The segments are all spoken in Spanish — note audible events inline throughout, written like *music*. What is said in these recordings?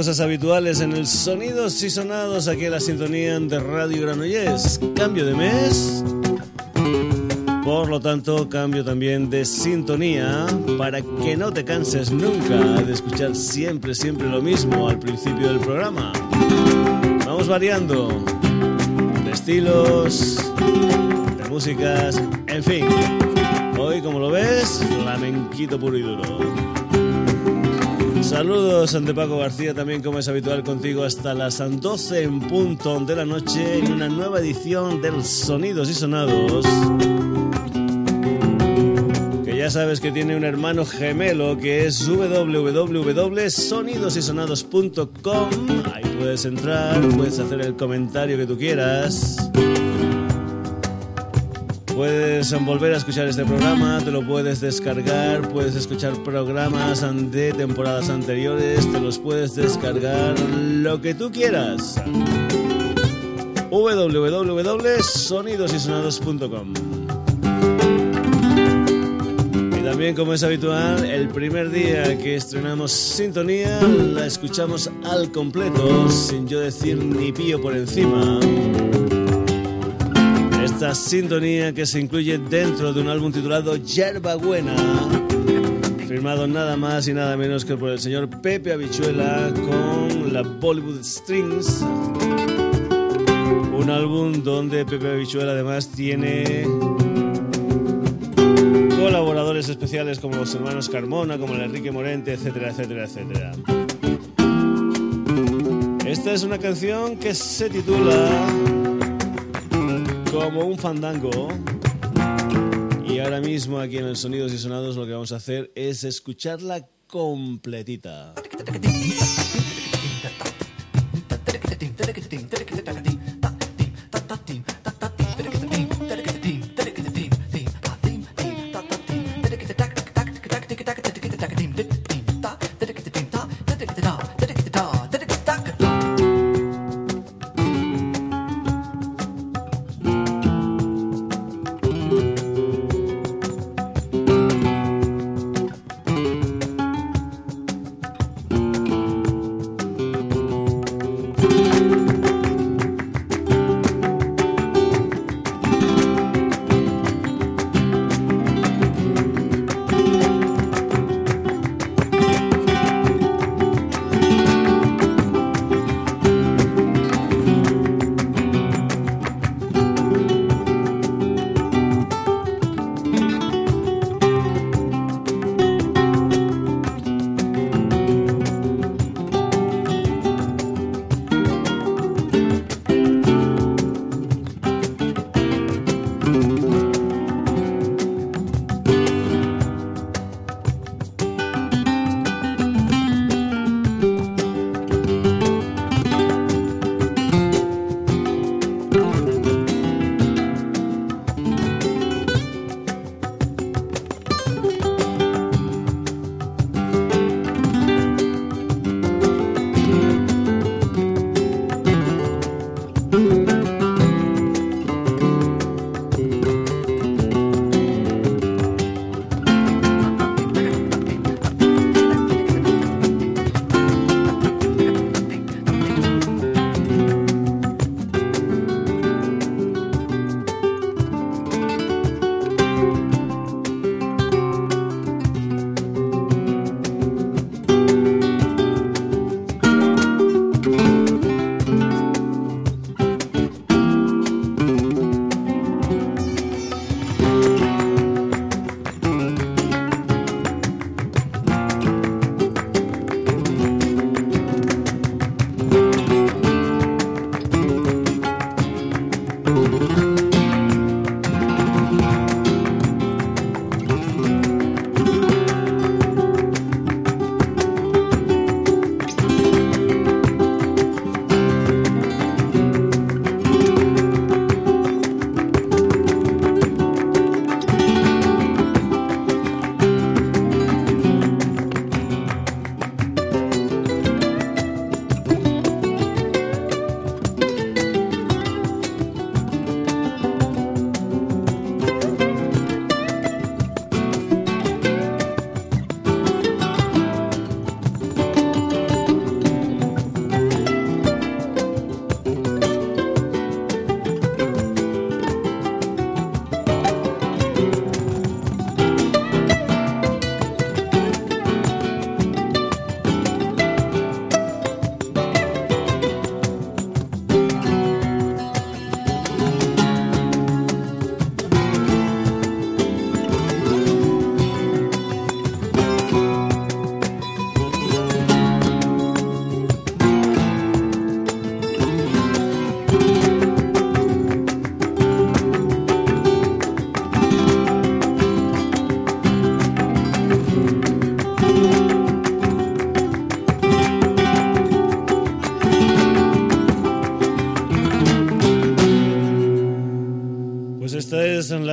cosas habituales en el Sonidos y Sonados aquí en la sintonía de Radio Granollers. Cambio de mes. Por lo tanto, cambio también de sintonía para que no te canses nunca de escuchar siempre, siempre lo mismo al principio del programa. Vamos variando de estilos, de músicas, en fin. Hoy, como lo ves, flamenquito puro y duro. Saludos ante Paco García, también como es habitual contigo hasta las 12 en punto de la noche en una nueva edición del Sonidos y Sonados. Sabes que tiene un hermano gemelo que es www.sonidosysonados.com. Ahí puedes entrar, puedes hacer el comentario que tú quieras. Puedes volver a escuchar este programa, te lo puedes descargar, puedes escuchar programas de temporadas anteriores, te los puedes descargar lo que tú quieras. www.sonidosysonados.com también, como es habitual, el primer día que estrenamos Sintonía la escuchamos al completo, sin yo decir ni pío por encima esta sintonía que se incluye dentro de un álbum titulado Yerba Buena, firmado nada más y nada menos que por el señor Pepe Habichuela con la Bollywood Strings. Un álbum donde Pepe Habichuela además tiene especiales como los hermanos Carmona, como el Enrique Morente, etcétera, etcétera, etcétera. Esta es una canción que se titula como un fandango. Y ahora mismo aquí en el Sonidos y Sonados lo que vamos a hacer es escucharla completita.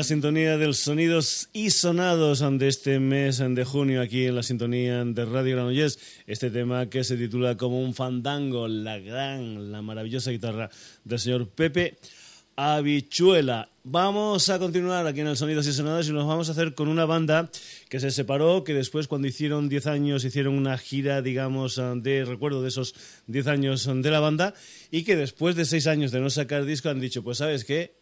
Sintonía de los sonidos y sonados de este mes de junio aquí en la sintonía de Radio Granollers. Este tema que se titula como un fandango, la gran, la maravillosa guitarra del señor Pepe Habichuela. Vamos a continuar aquí en el Sonidos y Sonados y nos vamos a hacer con una banda que se separó, que después cuando hicieron 10 años hicieron una gira, digamos, de recuerdo de esos 10 años de la banda y que después de 6 años de no sacar disco han dicho, pues sabes qué,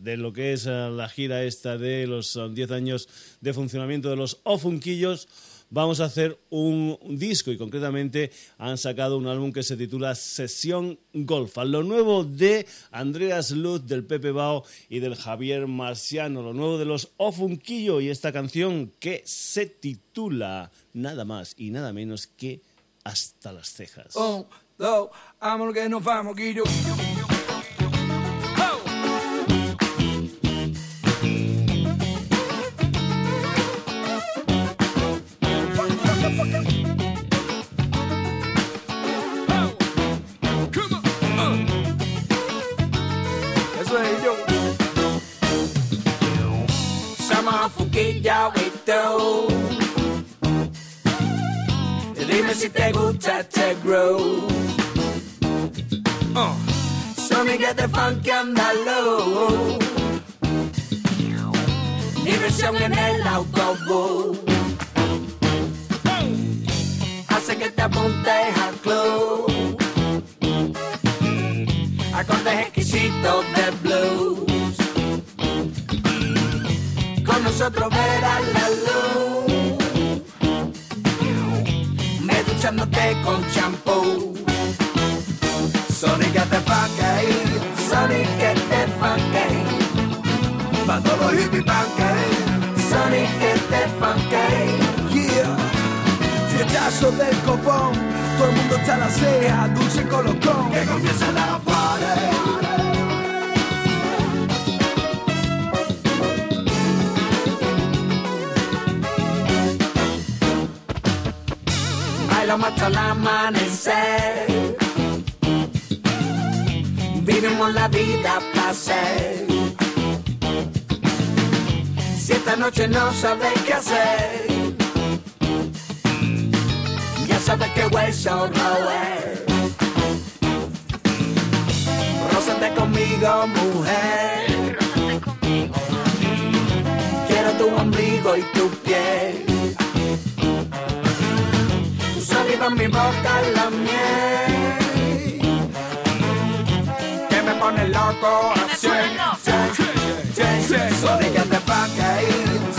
de lo que es la gira esta de los 10 años de funcionamiento de los Ofunquillos, vamos a hacer un disco y concretamente han sacado un álbum que se titula Sesión Golf. Lo nuevo de Andreas Luz, del Pepe Bao y del Javier Marciano. Lo nuevo de los Ofunquillo y esta canción que se titula nada más y nada menos que Hasta las cejas. Oh, oh, que nos vamos, Dime si te gusta te grow. Uh. So me get the funk andalo. Diversión en el autobús. Hace que te apuntes al club. Acordes exquisitos de nosotros verás la luz duchándote con champú. Sonic que te funky, Sonic que te funky. Pa' todos los hippie pancake, Sonic que te funky. Yeah, fiestazo del copón, todo el mundo está a la ceja, dulce colocón. Que comienza la party. Bailamos hasta el amanecer. Vivimos la vida a placer. Si esta noche no sabes qué hacer, ya sabes que hueso roer. Rózate conmigo, mujer. Quiero tu ombligo y tu piel saliva en mi boca la miel que me pone loco así. Sonic get the funky,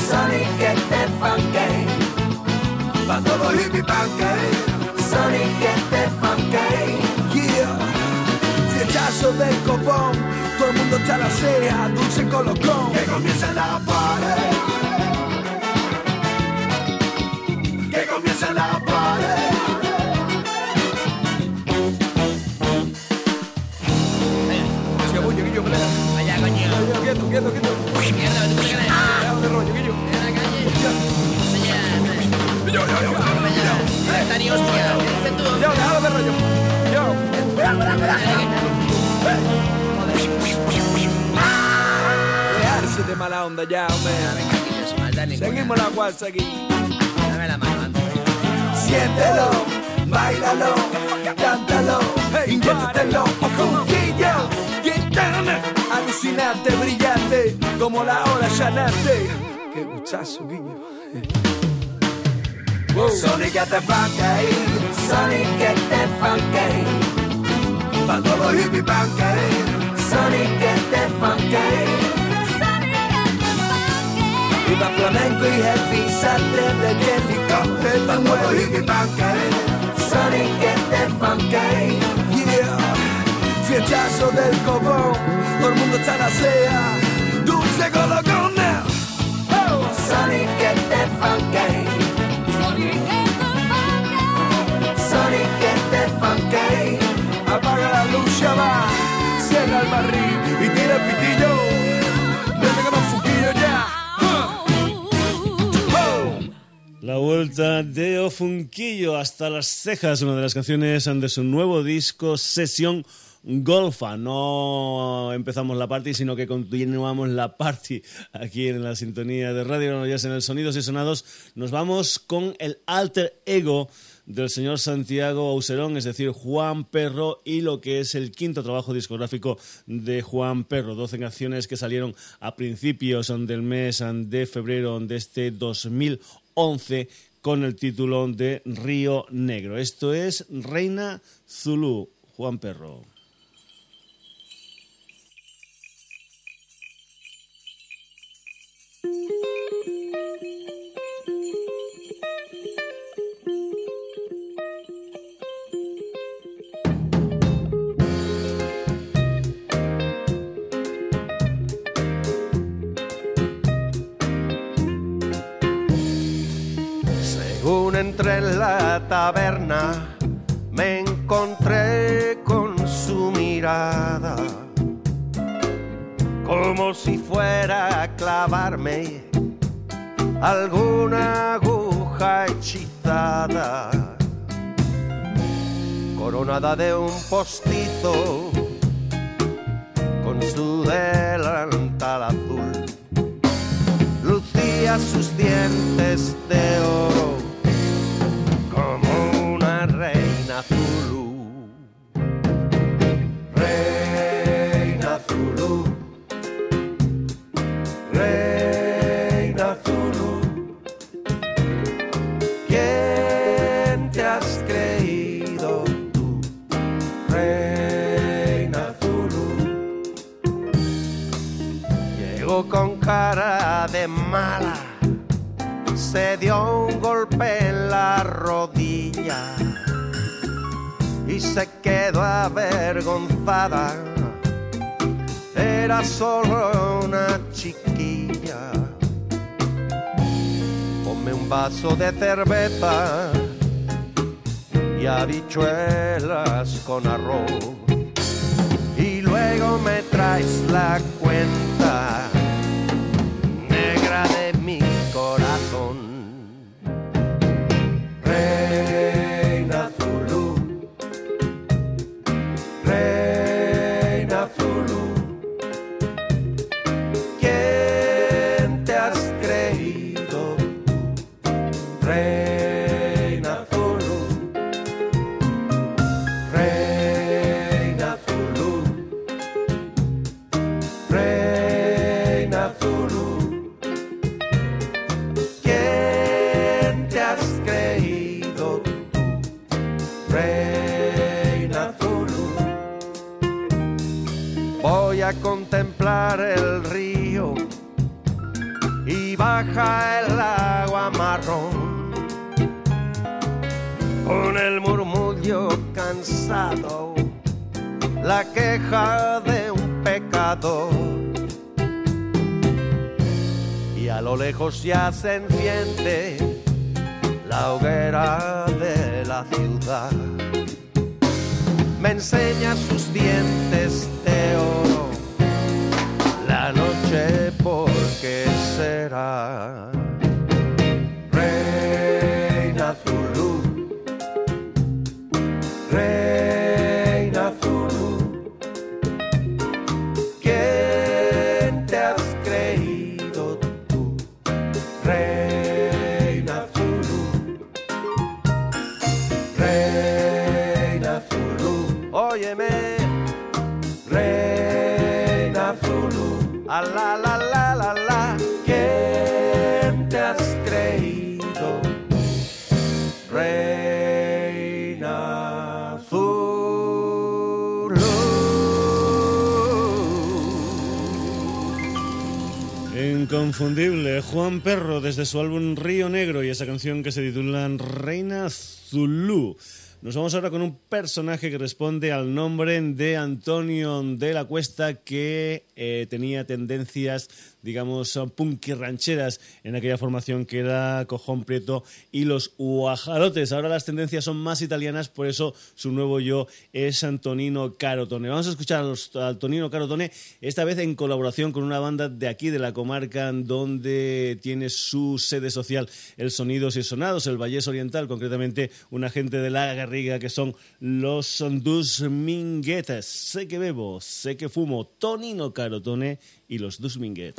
Sonic get the funky, pa todo hippie pancake. Sonic get the funky, yeah. Fiechazo del copón, todo el mundo está a la ceja, dulce colocón. Que comience la party. Quieto, quieto, de rollo, Guillo. En la calle. Yo, yo, yo. Yo. Está ni hostia. Yo, déjalo de rollo. Yo. De mala onda ya, hombre. Seguimos la guasa aquí. Dame la mano, antes. Siéntelo, bailalo, cántalo, inyéctatelo, conquillo, gitana alucinante, brillante, como la hora llanante. Qué gustazo, guiño. Wow. Sonic get the funky, Sonic get the funky. Pa' todo hippie funky, Sonic get the funky. Viva flamenco y happy sante de helicóptero, pa' todo hippie funky, Sonic get the funky. Yeah, fiechazo del copón todo el mundo está la sea, dulce now. Oh. Sonic get the funky. Sonic get the funky. Sonic get the funky. Apaga la luz, ya va, cierra el barril y tira el pitillo. Desde que fuquillo ya. La vuelta de Ofunquillo hasta las cejas, una de las canciones de su nuevo disco Sesión golfa. No empezamos la party, sino que continuamos la party aquí en la sintonía de Radio ya en el Sonidos y Sonados. Nos vamos con el alter ego del señor Santiago Auserón, es decir, Juan Perro, y lo que es el quinto trabajo discográfico de Juan Perro. 12 canciones que salieron a principios del mes de febrero de este 2011 con el título de Río Negro. Esto es Reina Zulu, Juan Perro. De un postizo Ether el se enciende Su álbum Río Negro y esa canción que se titula Reina Zulu. Nos vamos ahora con un personaje que responde al nombre de Antonio de la Cuesta, que eh, tenía tendencias digamos, punk rancheras en aquella formación que era Cojón Prieto y los Guajalotes. Ahora las tendencias son más italianas, por eso su nuevo yo es Antonino Carotone. Vamos a escuchar a Antonino Carotone, esta vez en colaboración con una banda de aquí, de la comarca, donde tiene su sede social el Sonidos y Sonados, el Vallés Oriental, concretamente una gente de la Garriga, que son los Dus Minguetes. Sé que bebo, sé que fumo, Tonino Carotone y los Dus Minguet.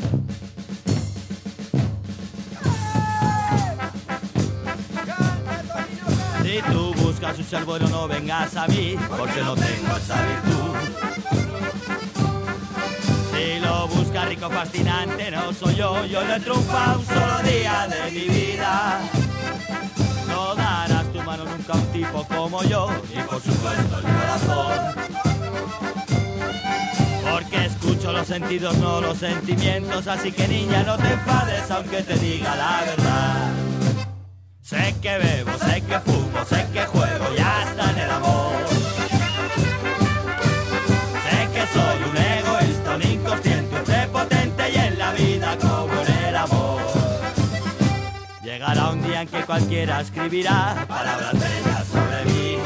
Si tú buscas un ser bueno, no vengas a mí, porque no tengo esa virtud. Si lo buscas rico, fascinante, no soy yo, yo no he triunfado un solo día de mi vida. No darás tu mano nunca a un tipo como yo, y por supuesto el corazón. Porque escucho los sentidos, no los sentimientos, así que niña no te enfades aunque te diga la verdad. Sé que bebo, sé que fumo, sé que juego y hasta en el amor. Sé que soy un egoísta, un inconsciente, un prepotente y en la vida como en el amor. Llegará un día en que cualquiera escribirá palabras bellas sobre mí.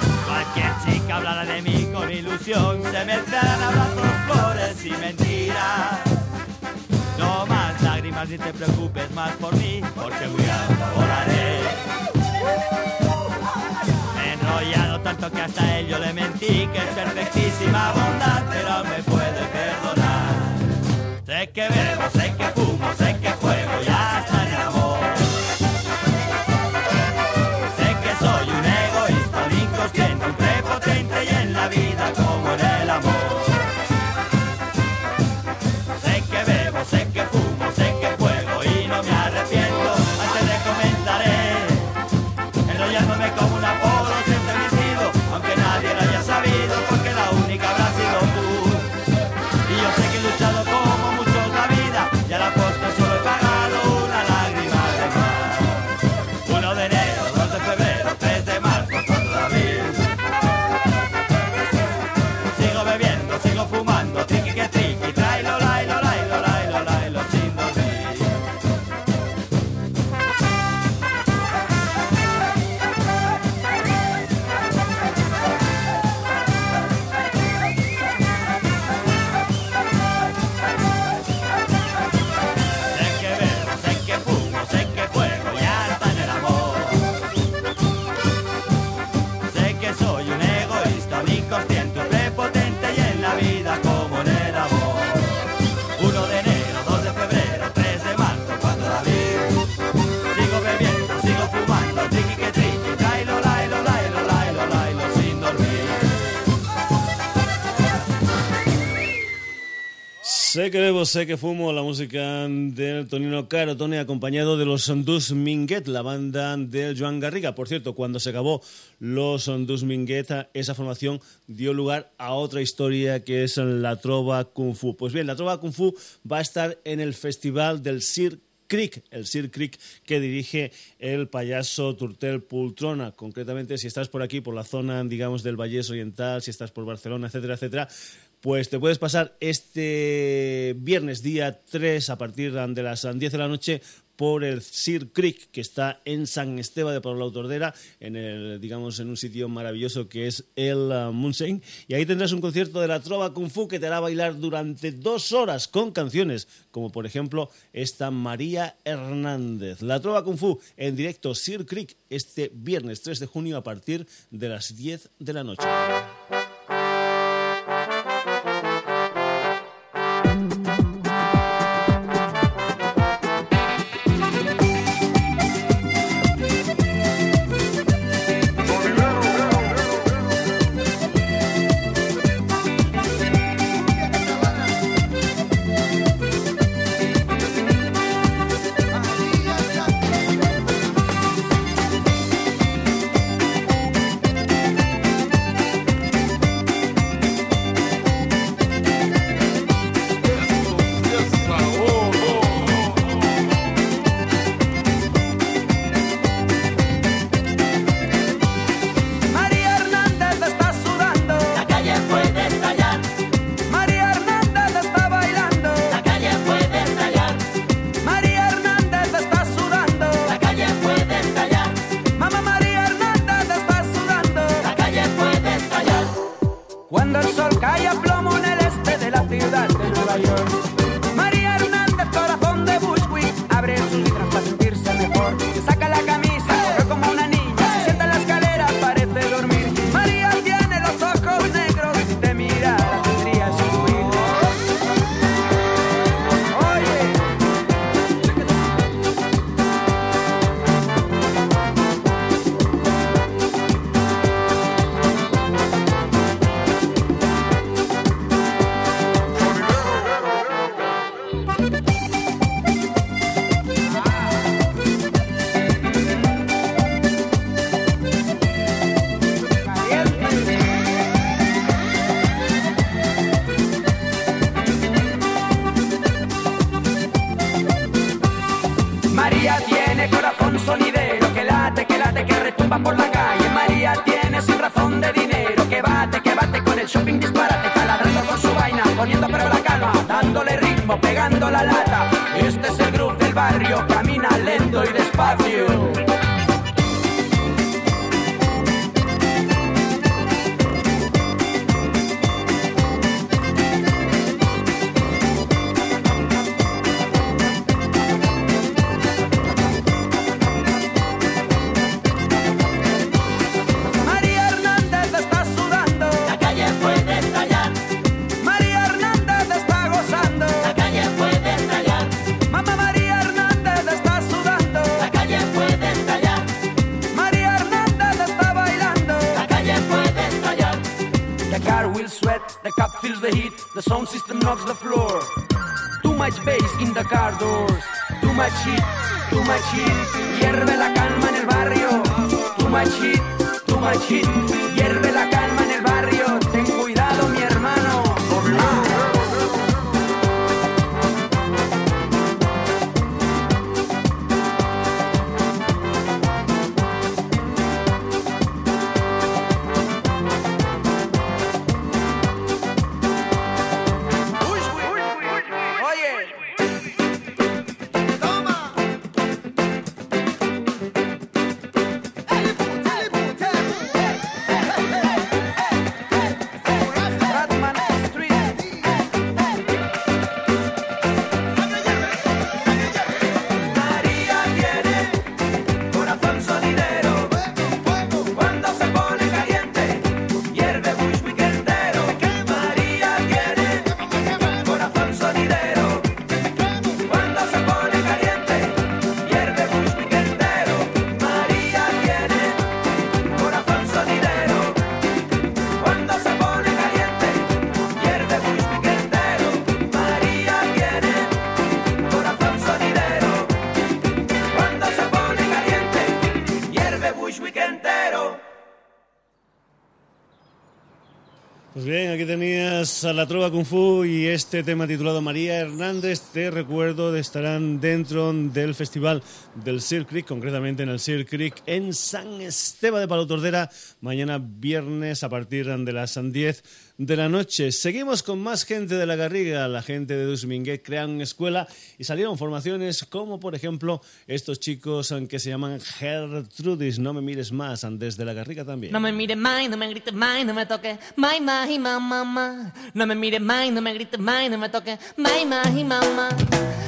*laughs* Cualquier chica hablará de mí con ilusión, se mezclarán abrazos, flores y mentiras. No más lágrimas ni te preocupes más por mí, porque muy alto volaré. Me he enrollado tanto que hasta él yo le mentí, que es perfectísima bondad, pero me puede perdonar. Sé que bebo, sé que fumo, sé que juego Sé que bebo, sé que fumo la música del Tonino Caro, Tony, acompañado de los Dus Minguet, la banda del Joan Garriga. Por cierto, cuando se acabó los Dus Minguet, esa formación dio lugar a otra historia que es la Trova Kung Fu. Pues bien, la Trova Kung Fu va a estar en el festival del Cirque Creek, el Sir Creek que dirige el payaso Turtel Pultrona. Concretamente, si estás por aquí, por la zona, digamos, del Vallés Oriental, si estás por Barcelona, etcétera, etcétera, pues te puedes pasar este viernes día 3 a partir de las 10 de la noche por el Sir Creek, que está en San Esteban de Pablo Tordera, en el, digamos, en un sitio maravilloso que es el uh. Y ahí tendrás un concierto de la Trova Kung Fu que te hará bailar durante dos horas con canciones, como por ejemplo esta María Hernández. La Trova Kung Fu en directo Sir Creek este viernes 3 de junio a partir de las 10 de la noche. La lata. Este es el grupo del barrio, camina lento y despacio. Doors. Too much heat. Hierve la calma en el barrio. Too much heat, too. La Trova Kung Fu y este tema titulado María Hernández, te recuerdo, estarán dentro del Festival del Sir Creek, concretamente en el Sir Creek en San Esteban de Palo Tordera, mañana viernes a partir de las 10 de la noche. Seguimos con más gente de la Garriga. La gente de Dusminguet crean escuela y salieron formaciones como, por ejemplo, estos chicos que se llaman Gertrudis. No me mires más, desde la Garriga también. No me mires más, no me grites más, no me toques. Mai, más y mamá, No me mires más, no me grites más, no me toques. Mai, más y mamá.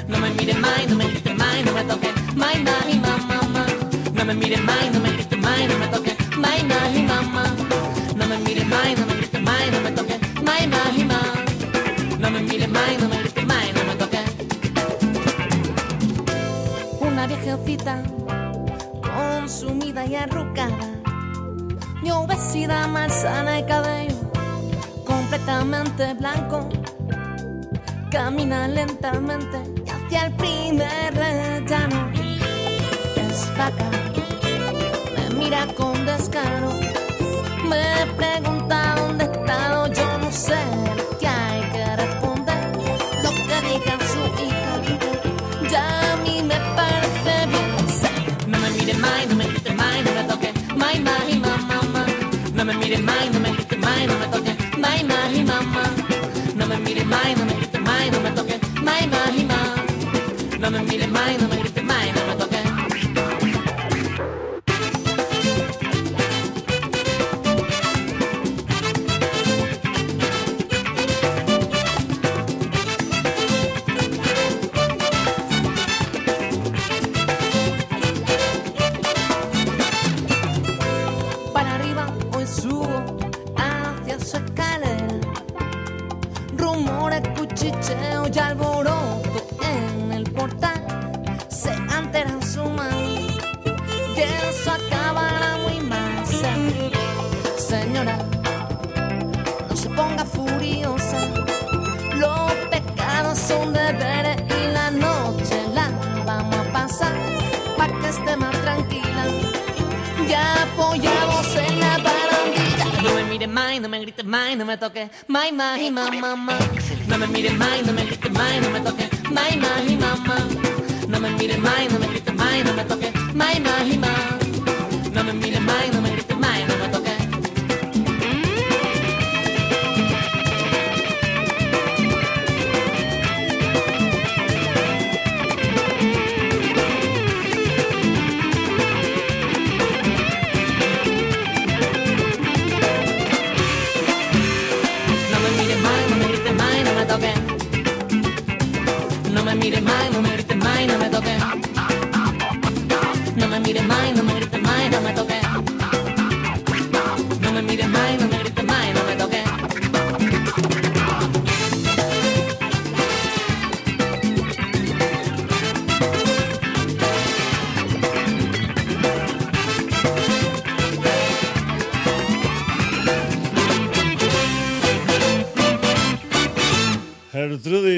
No me mires más, no me grites más, no me toques. Mai, más y mamá. No me mires más, no me grites más, no me toques. Mai, más y mamá. No me mires más, no me grites más, no me toques. Mai, y mamá. No me mires más, no me grites más, no me toques. Una viejecita consumida y arrugada de obesidad malsana y cabello completamente blanco. Camina lentamente hacia el primer rellano. Es me mira con descaro. Pregunta dónde he estado, yo no sé qué hay que. Lo que diga su hija, a me parece bien. No me mire más, no me grite más, no me toque. Mai, mai, mamá, mamá. No me mire más, más. Mai, mai, mamá. No me mire más, no me grite más, no me toque. Mai, mai, mamá. No me mire más, no me grite más, mamá. No me mires más, no me grites más, no me toques. Mai, mai,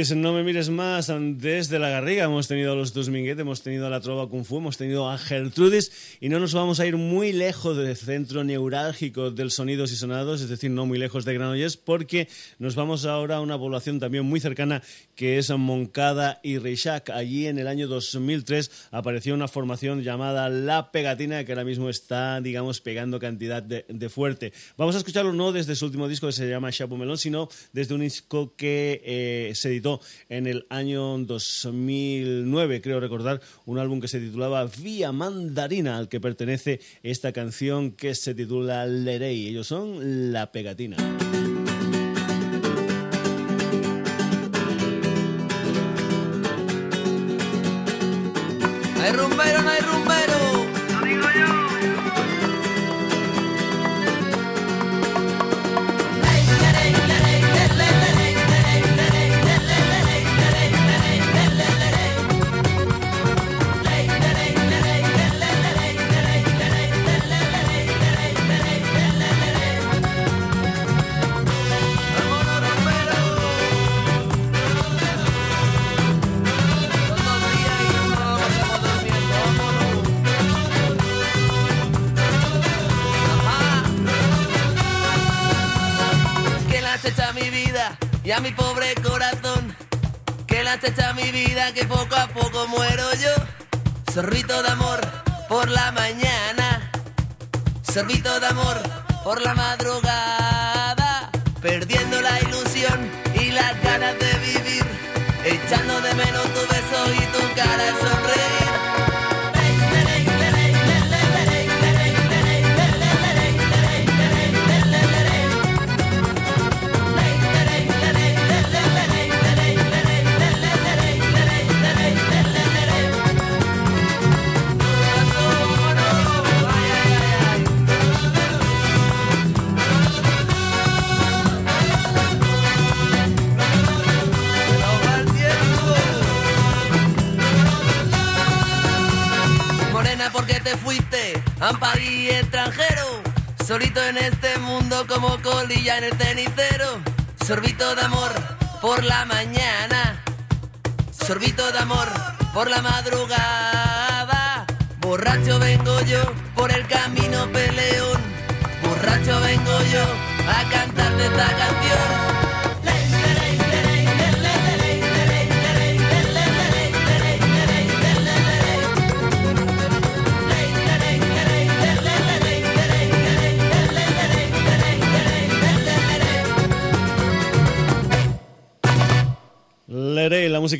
No me mires más. Desde la Garriga hemos tenido a los dos Minguet, hemos tenido a la Trova Kung Fu, hemos tenido a Gertrudis y no nos vamos a ir muy lejos del centro neurálgico del sonidos y sonados, es decir, no muy lejos de Granollers, porque nos vamos ahora a una población también muy cercana que es Moncada y Reixac. Allí en el año 2003 apareció una formación llamada La Pegatina que ahora mismo está, digamos, pegando cantidad de, de fuerte. Vamos a escucharlo no desde su último disco que se llama Chapo Melón, sino desde un disco que... Eh, se editó en el año 2009, creo recordar, un álbum que se titulaba Vía Mandarina, al que pertenece esta canción que se titula Lerey. Ellos son La Pegatina. hay rumbero, sorbito de amor por la mañana. Sorbito de amor por la madrugada sorbito de amor por la mañana, sorbito de amor por la madrugada,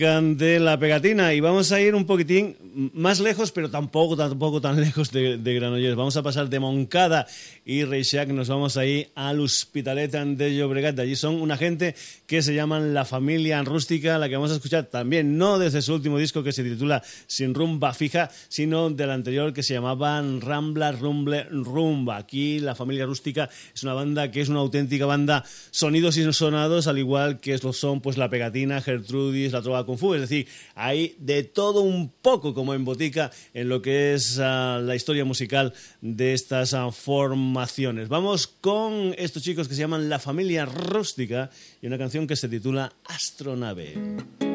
la música de la pegatina y vamos a ir un poquitín más lejos, pero tampoco, tampoco tan lejos de, Granollers. Vamos a pasar de Moncada y Reixac, nos vamos ahí al Hospitalet de Llobregat. allí son una gente que se llaman La Familia Rústica, la que vamos a escuchar también, no desde su último disco que se titula Sin Rumba Fija, sino del anterior que se llamaba Rambla Rumble Rumba. Aquí La Familia Rústica es una banda que es una auténtica banda sonidos y sonados, al igual que lo son pues La Pegatina, Gertrudis, La Trova Kung Fu, es decir, hay de todo un poco como en botica en lo que es uh, la historia musical de estas uh, formaciones. Vamos con estos chicos que se llaman La Familia Rústica y una canción que se titula Astronave.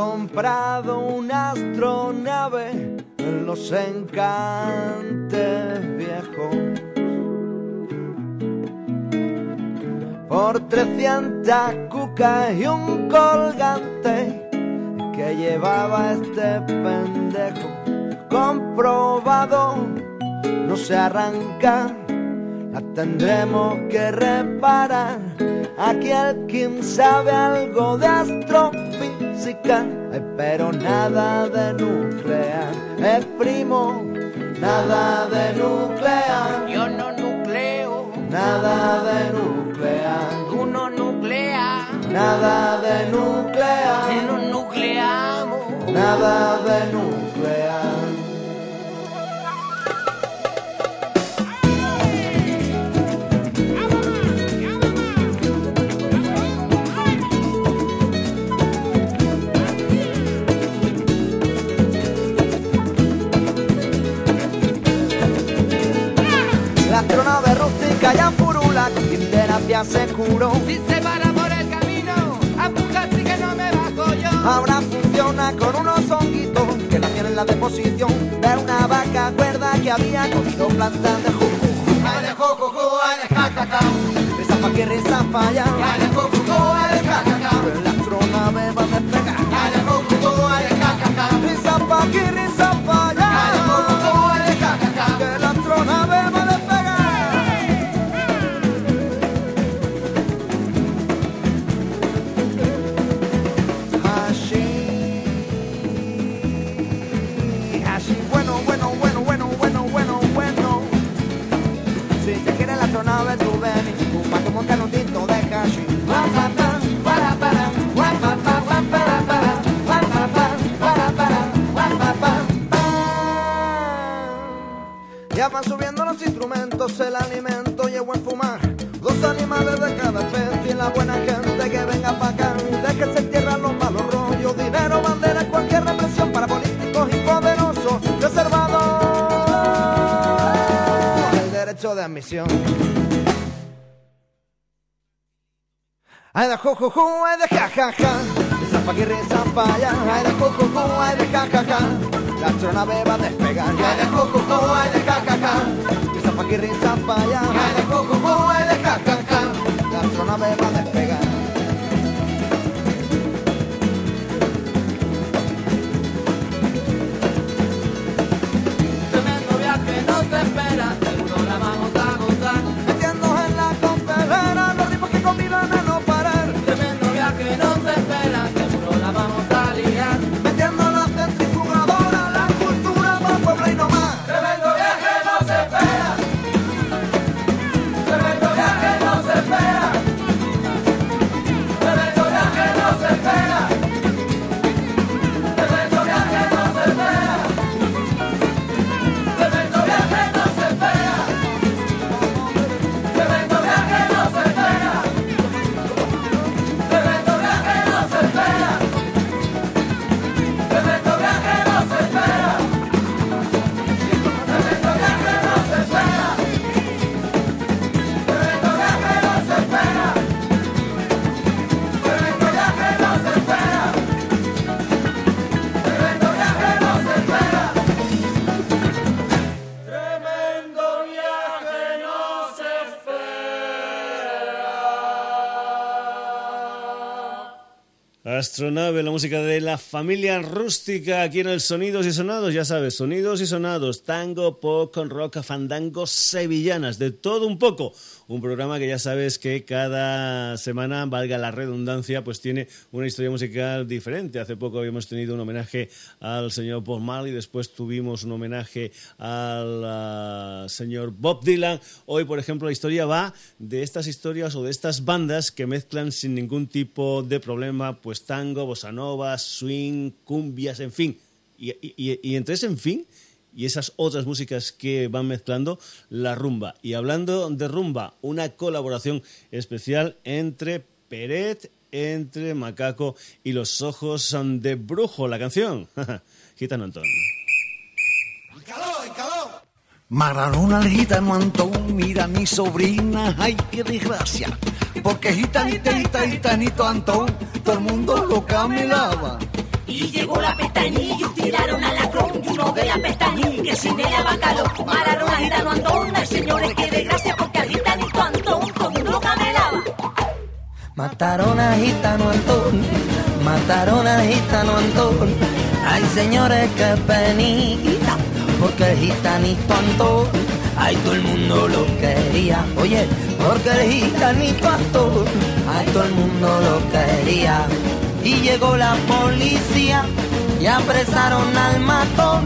Comprado una astronave en los encantes viejos. Por 300 cucas y un colgante que llevaba este pendejo. Comprobado, no se arranca la tendremos que reparar. Aquel quien sabe algo de pero nada de nuclear. Es primo, nada de nuclear. Yo no nucleo, Nada de nuclear. tú no nucleas, Nada de nuclear. no nucleamos. Nada de nuclear. familia se curó. Si se para por el camino, apújate que no me bajo yo. Ahora funciona con unos honguitos que la tienen la deposición de una vaca cuerda que había cogido plantas de jugo. Ale jojojo, ale jajajao. Reza pa' que reza pa' allá. Ale jojojo, ale jajajao. El astronave va a despegar. Ale jojojo, ale jajajao. Reza pa' que reza canción. Ay da jo jo jo, ay da ja ja ja, zampa aquí, zampa ay da jo jo jo, ay da ja ja ja, la astronave va a despegar, ay da jo jo jo, ay da ja ja ja, zampa aquí, zampa ay da jo jo jo, ay da ja ja ja, la astronave va a us La música de la familia rústica aquí en el Sonidos y Sonados, ya sabes, Sonidos y Sonados, tango, pop, con rock, fandango, sevillanas, de todo un poco. Un programa que ya sabes que cada semana, valga la redundancia, pues tiene una historia musical diferente. Hace poco habíamos tenido un homenaje al señor Bob Marley, después tuvimos un homenaje al ah, señor Bob Dylan. Hoy, por ejemplo, la historia va de estas historias o de estas bandas que mezclan sin ningún tipo de problema, pues tango, bossa nova, swing, cumbias, en fin. Y entre ese en fin y esas otras músicas que van mezclando la rumba. Y hablando de rumba, una colaboración especial entre Peret, entre Macaco y los ojos de Brujo, la canción. *laughs* Gitano Antón. Maradona el gitano Antón, mira mi sobrina, ay qué desgracia. Porque gitanita, gita, gitanito Antón, todo el mundo lo camelaba. Y llegó la pestañilla y tiraron a la cron y uno de la pestañilla que sin ella va calor. Mararon a gitano Antón, ay señores, qué desgracia porque al gitanito Antón todo el mundo camelaba. Mataron a gitano Antón, mataron a gitano Antón. Ay señores, qué penita, porque el gitanito Antón ay todo el mundo lo quería, oye, porque el gitanito Antón, ay todo el mundo lo quería. Y llegó la policía y apresaron al matón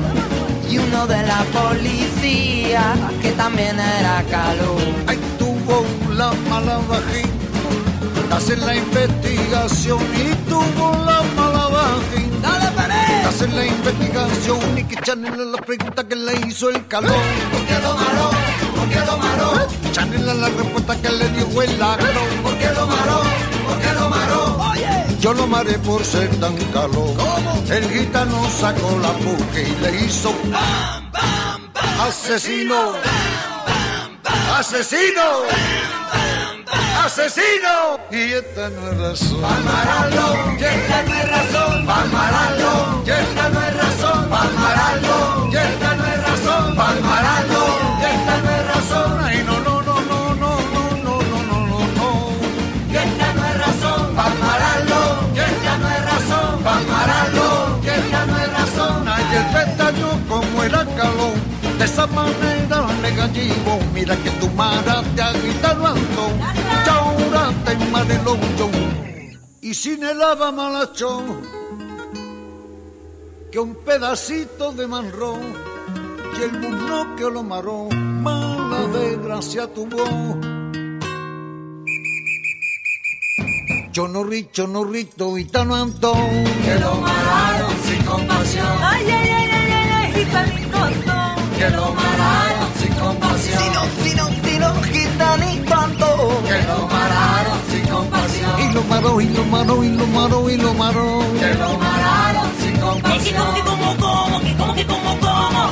y uno de la policía que también era calor. Ay, tuvo la mala vagina, hacer la investigación y tuvo la mala ¡Dale, Pérez! Hacer la investigación y que echarle la pregunta que le hizo el calor. ¿Por qué lo maró? ¿Por qué lo maró? Echarle la respuesta que le dio el ladrón. ¿Por qué lo maró? ¿Por qué lo maró? Yo lo maré por ser tan calor. El gitano sacó la puja y le hizo asesino. Asesino. Asesino. Y esta no es razón. Palmaralo, y esta no es razón. Palmaralo, y esta no es razón. Palmaralo, y esta no es razón. Palmaralo, y esta no es razón. Ay, no, no, no, no, no, no, no, no, no, no, no. Y esta no es razón. Palmaralo, y esta no es razón. Palmaralo, y esta no es razón. Ayer detalló como era calor. De esa manera Mira que tu maraste a gitano Y ahora te marelo yo. Y sin el lava malachón. Que un pedacito de manrón. Y el burno que lo maró. Mala desgracia tuvo. Yo no richo, no rito, gitano Antón. Que lo mararon sin compasión. Ay, ay, ay, ay, ay, ay, gitanito Antón. Que lo mararon maró, y lo maró, y lo maró, y lo maró. Que lo mararon sin que compasión. como, que como, como, que como, que como, como.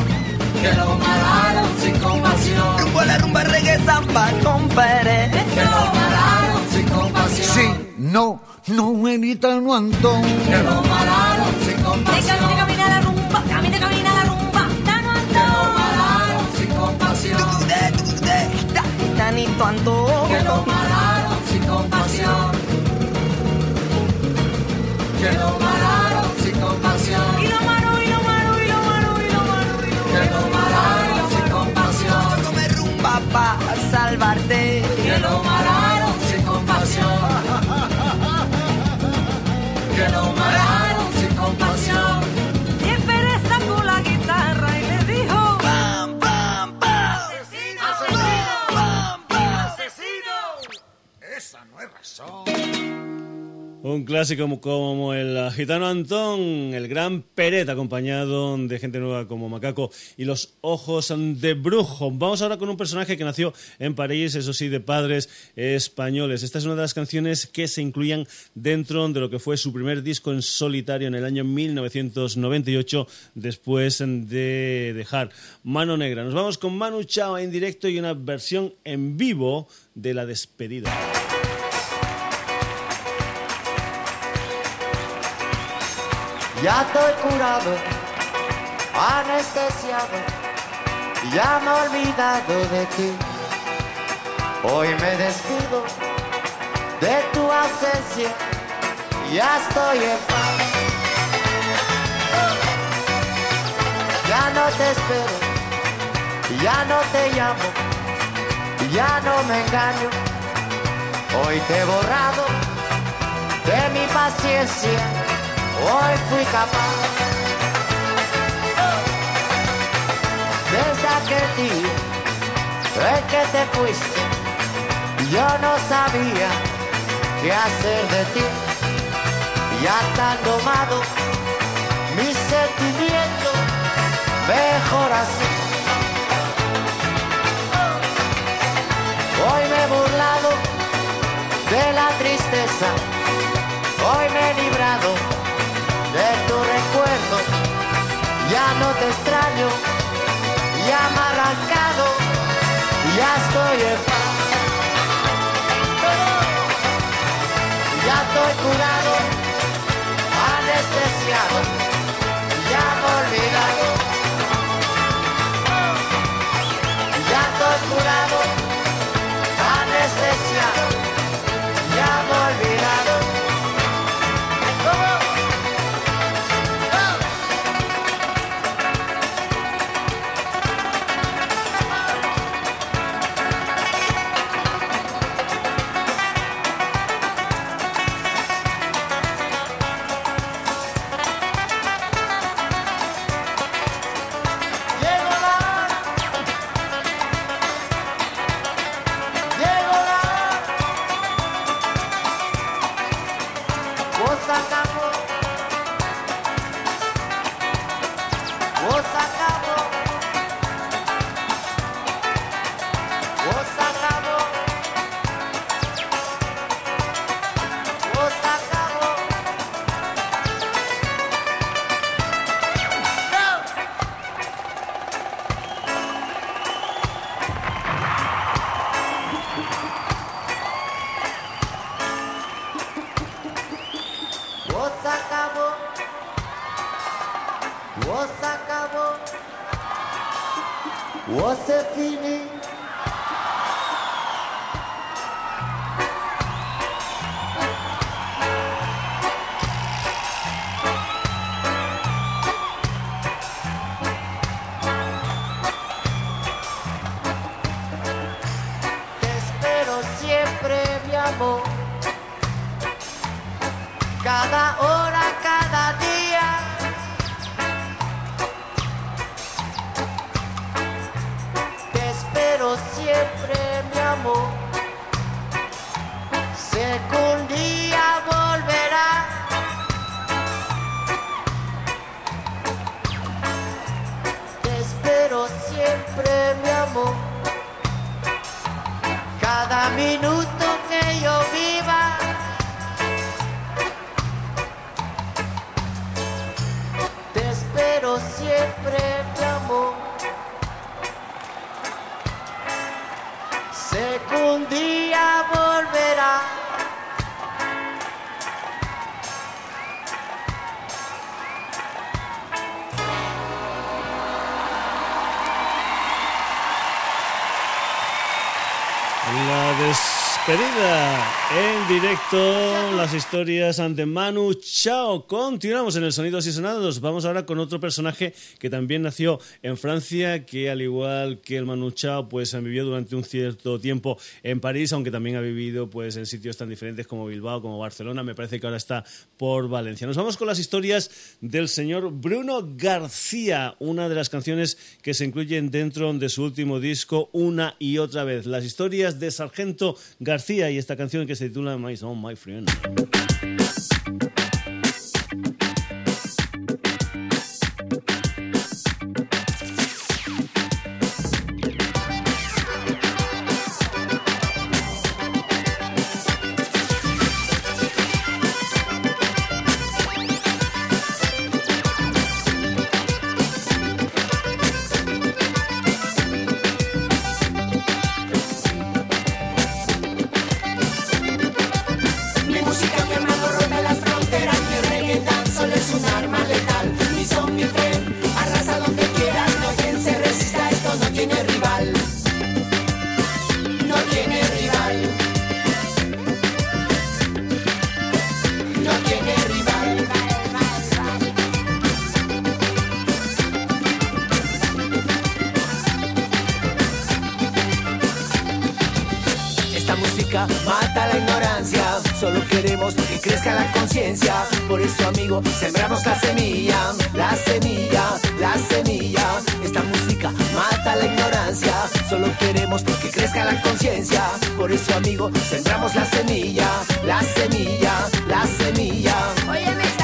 Que lo mararon sin compasión. Rumbo a la rumba reggae samba con Pérez. Que lo mararon sin compasión. Sí, no, no, el gitano Antón. Que lo mararon sin Que compasión. camina la rumba, camine, camina la rumba. Tano Que lo mararon sin compasión. Gitanito Antón. Que lo mararon sin compasión. que no Un clásico como el gitano Antón, el gran Peret, acompañado de gente nueva como Macaco y los ojos de brujo. Vamos ahora con un personaje que nació en París, eso sí, de padres españoles. Esta es una de las canciones que se incluían dentro de lo que fue su primer disco en solitario en el año 1998, después de dejar Mano Negra. Nos vamos con Manu Chao en directo y una versión en vivo de la despedida. Ya estoy curado, anestesiado, ya me he olvidado de ti. Hoy me despido de tu ausencia, ya estoy en paz. Ya no te espero, ya no te llamo, ya no me engaño. Hoy te he borrado de mi paciencia, hoy fui capaz. Desde aquel día en que te fuiste, yo no sabía qué hacer de ti. Ya tan domado mis sentimientos, mejor así. Hoy me he burlado de la tristeza, no te extraño, ya me he arrancado, ya estoy en paz. Ya estoy curado, anestesiado, siempre, mi amor. Cada hora, cada día. En directo, las historias ante Manu Chao. Continuamos en el Sonidos y Sonados. Vamos ahora con otro personaje que también nació en Francia, que al igual que el Manu Chao, pues vivió durante un cierto tiempo en París, aunque también ha vivido pues en sitios tan diferentes como Bilbao, como Barcelona. Me parece que ahora está por Valencia. Nos vamos con las historias del señor Bruno García, una de las canciones que se incluyen dentro de su último disco una y otra vez. Las historias de Sargento García y esta canción que se titula My Son, My Friend. Por eso, amigo, sembramos la semilla, la semilla, la semilla. Esta música mata la ignorancia, solo queremos que crezca la conciencia. Por eso, amigo, sembramos la semilla, la semilla, la semilla.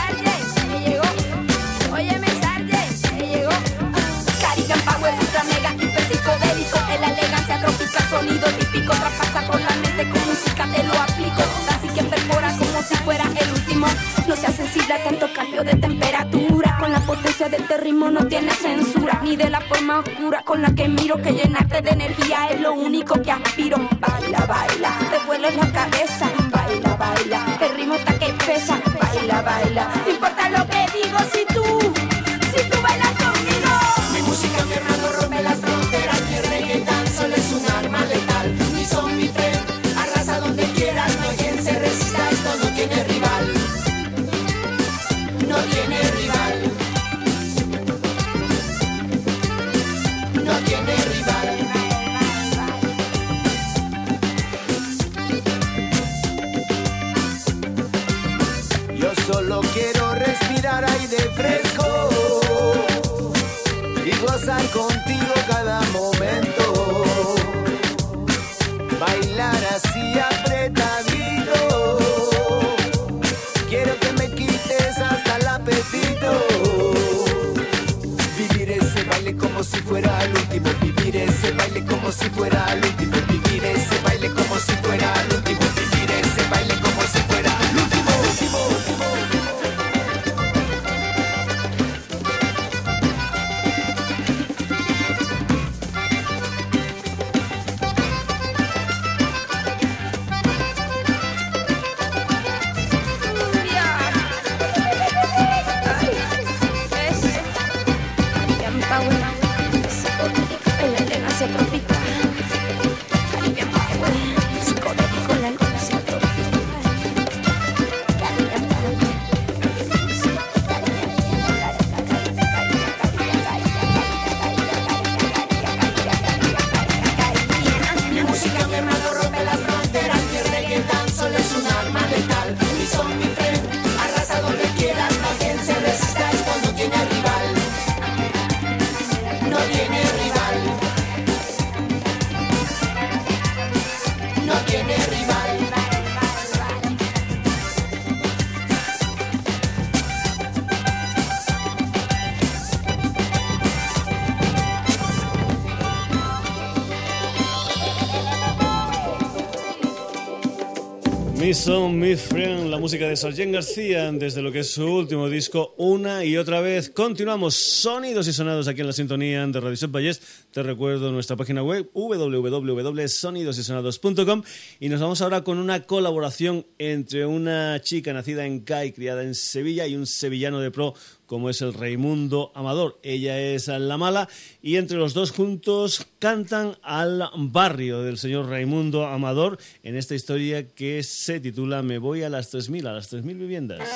De este ritmo no tiene censura. Ni de la forma oscura con la que miro. Que llenarte de energía es lo único que aspiro. Baila, baila, te vuelve la cabeza. Baila, baila, el ritmo está que pesa. Baila, baila, fuera el último. Vivir ese baile como si fuera el último. La música de Sargent García desde lo que es su último disco, una y otra vez. Continuamos sonidos y sonados aquí en la sintonía de Radio Set Te recuerdo nuestra página web www.sonidosysonados.com y nos vamos ahora con una colaboración entre una chica nacida en CAI, criada en Sevilla y un sevillano de pro como es el Raimundo Amador. Ella es la mala y entre los dos juntos cantan al barrio del señor Raimundo Amador en esta historia que se titula Me voy a las 3.000, a las 3.000 viviendas.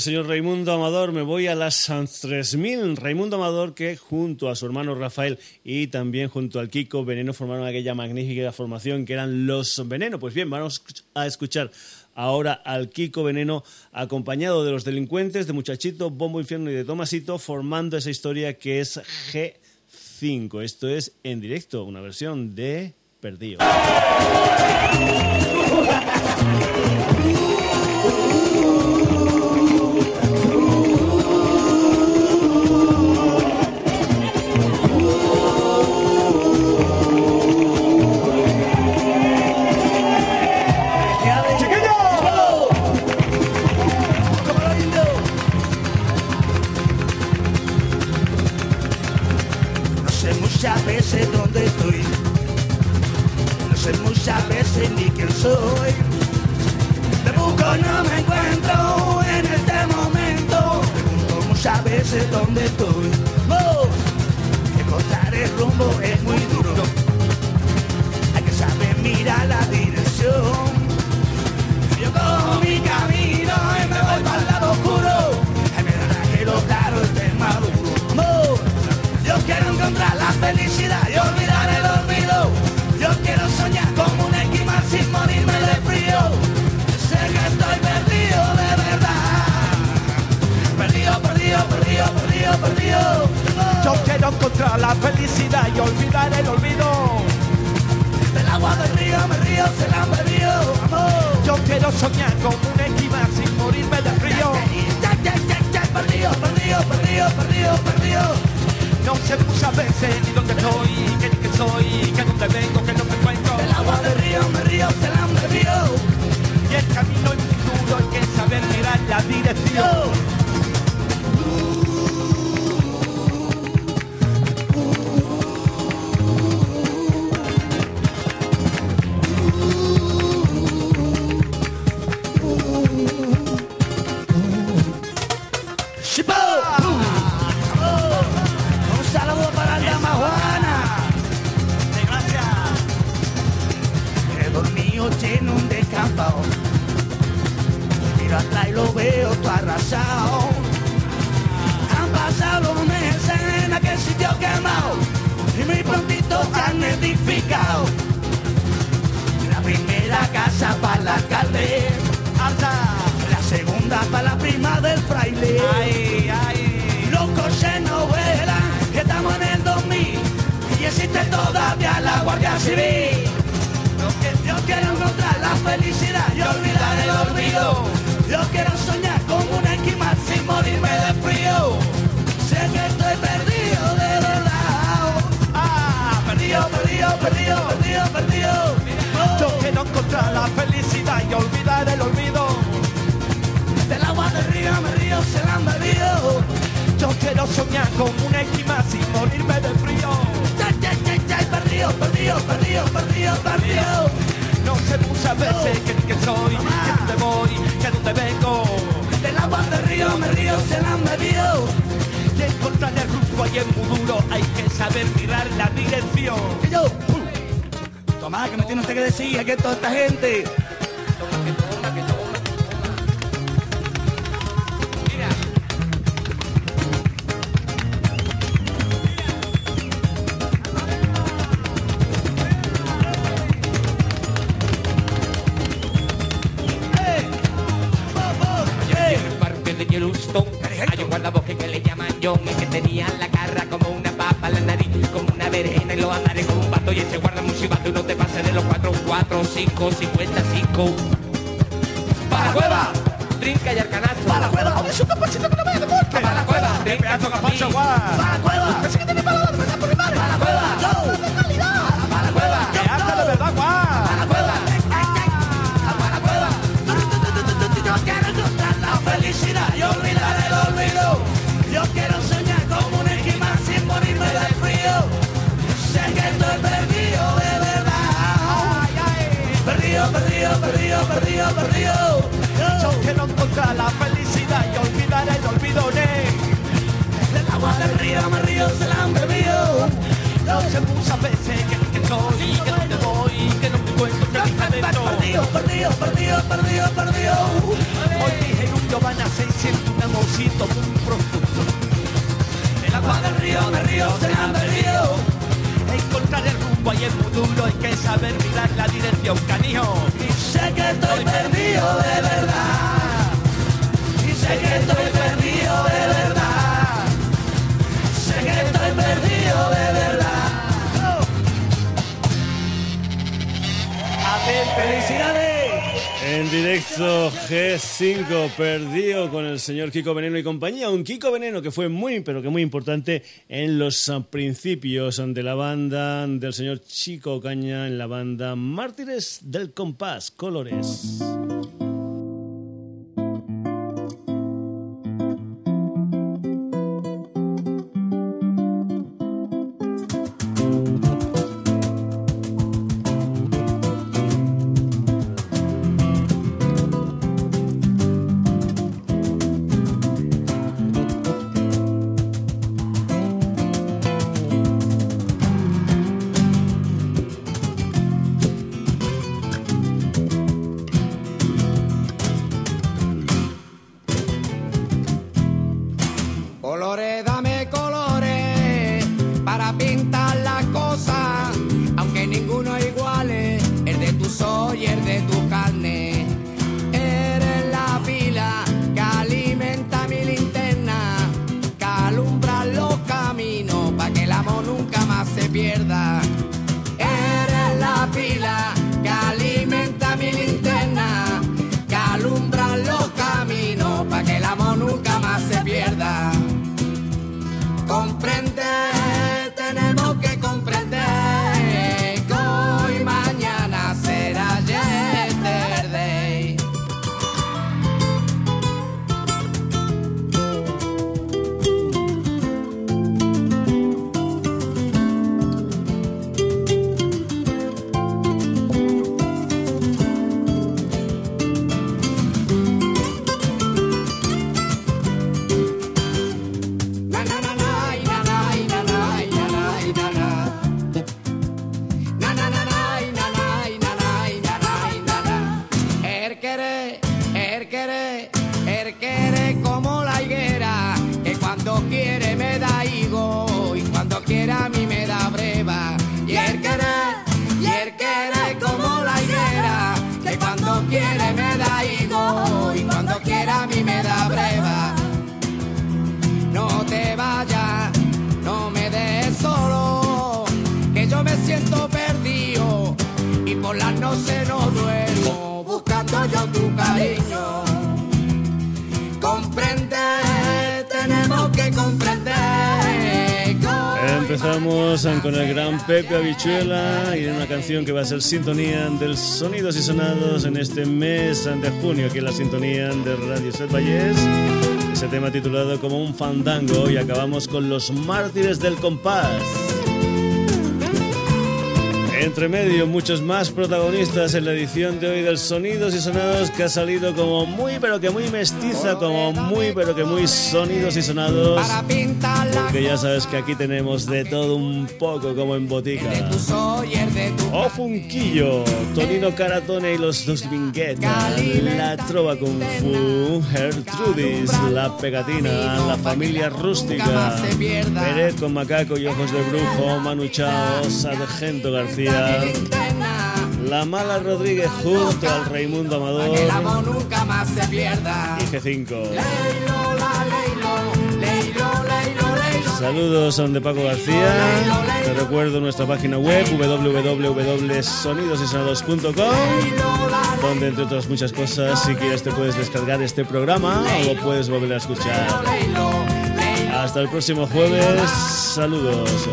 Señor Raimundo Amador, me voy a las 3000. Raimundo Amador que junto a su hermano Rafael y también junto al Kiko Veneno formaron aquella magnífica formación que eran Los Veneno. Pues bien, vamos a escuchar ahora al Kiko Veneno acompañado de los delincuentes, de Muchachito, Bombo Infierno y de Tomasito formando esa historia que es G 5. Esto es en directo, una versión de Perdido. *laughs* muchas veces ni quién soy. Me busco, no me encuentro en este momento. Pregunto muchas veces dónde estoy. Oh, encontrar el rumbo es muy duro. Hay que saber mirar la dirección. Yo cojo mi camino y me voy para el lado oscuro. Es verdad que lo claro esté maduro. Oh, yo quiero encontrar la felicidad Encontrar la felicidad y olvidar el olvido. Del agua del río me río, se la han bebido, amor. Yo quiero soñar como un esquimal sin morirme de frío. Perdido, perdido, perdido, perdido, perdido. No sé muchas veces ni dónde estoy, qué que soy, que dónde vengo, que no me encuentro. Del agua del río me río, se la han bebido. Y el camino es muy duro, hay que saber mirar la dirección. Que me tiene usted que decir, que toda esta gente. 55. ¡Para la cueva! Trinca y arcanazo. ¡Para la cueva! ¡Es un capachito que no me deporte! ¡Para la cueva! ¡Trinca perdido, perdido, perdido, perdido. Uh. Hoy dije en un van a 600, un amorcito, un profundo. El agua del río, del río se la ha perdido. Encontrar el rumbo ahí es muy duro, hay que saber mirar la dirección, canijo. Y sé que estoy perdido de verdad. Y sé que estoy perdido de verdad. Sé que estoy perdido de verdad. Oh. ¡Felicidades! En directo G5 perdió con el señor Kiko Veneno y compañía. Un Kiko Veneno que fue muy, pero que muy importante en los principios de la banda del señor Chico Caña, en la banda Mártires del Compás, Colores. Con el gran Pepe Habichuela y una canción que va a ser sintonía del Sonidos y Sonados en este mes de junio, aquí en la sintonía de Radio Set Vallés. Ese tema titulado como un fandango y acabamos con los mártires del compás. Entre medio, muchos más protagonistas en la edición de hoy del Sonidos y Sonados que ha salido como muy pero que muy mestiza, como muy pero que muy sonidos y sonados. Que ya sabes que aquí tenemos de todo un poco como en botica. O Funquillo, Tonino Caratone y los dos Vingueta, La Trova Kung Fu, Gertrudis, La Pegatina, La Familia Rústica, Pérez con Macaco y Ojos de Brujo, Manu Chao, Sargento García. La Mala Rodríguez junto al Raimundo Amador. Y G5. Saludos son de Paco García. Te recuerdo nuestra página web www.sonidosysonados.com donde entre otras muchas cosas, si quieres te puedes descargar este programa o lo puedes volver a escuchar. Hasta el próximo jueves. Saludos.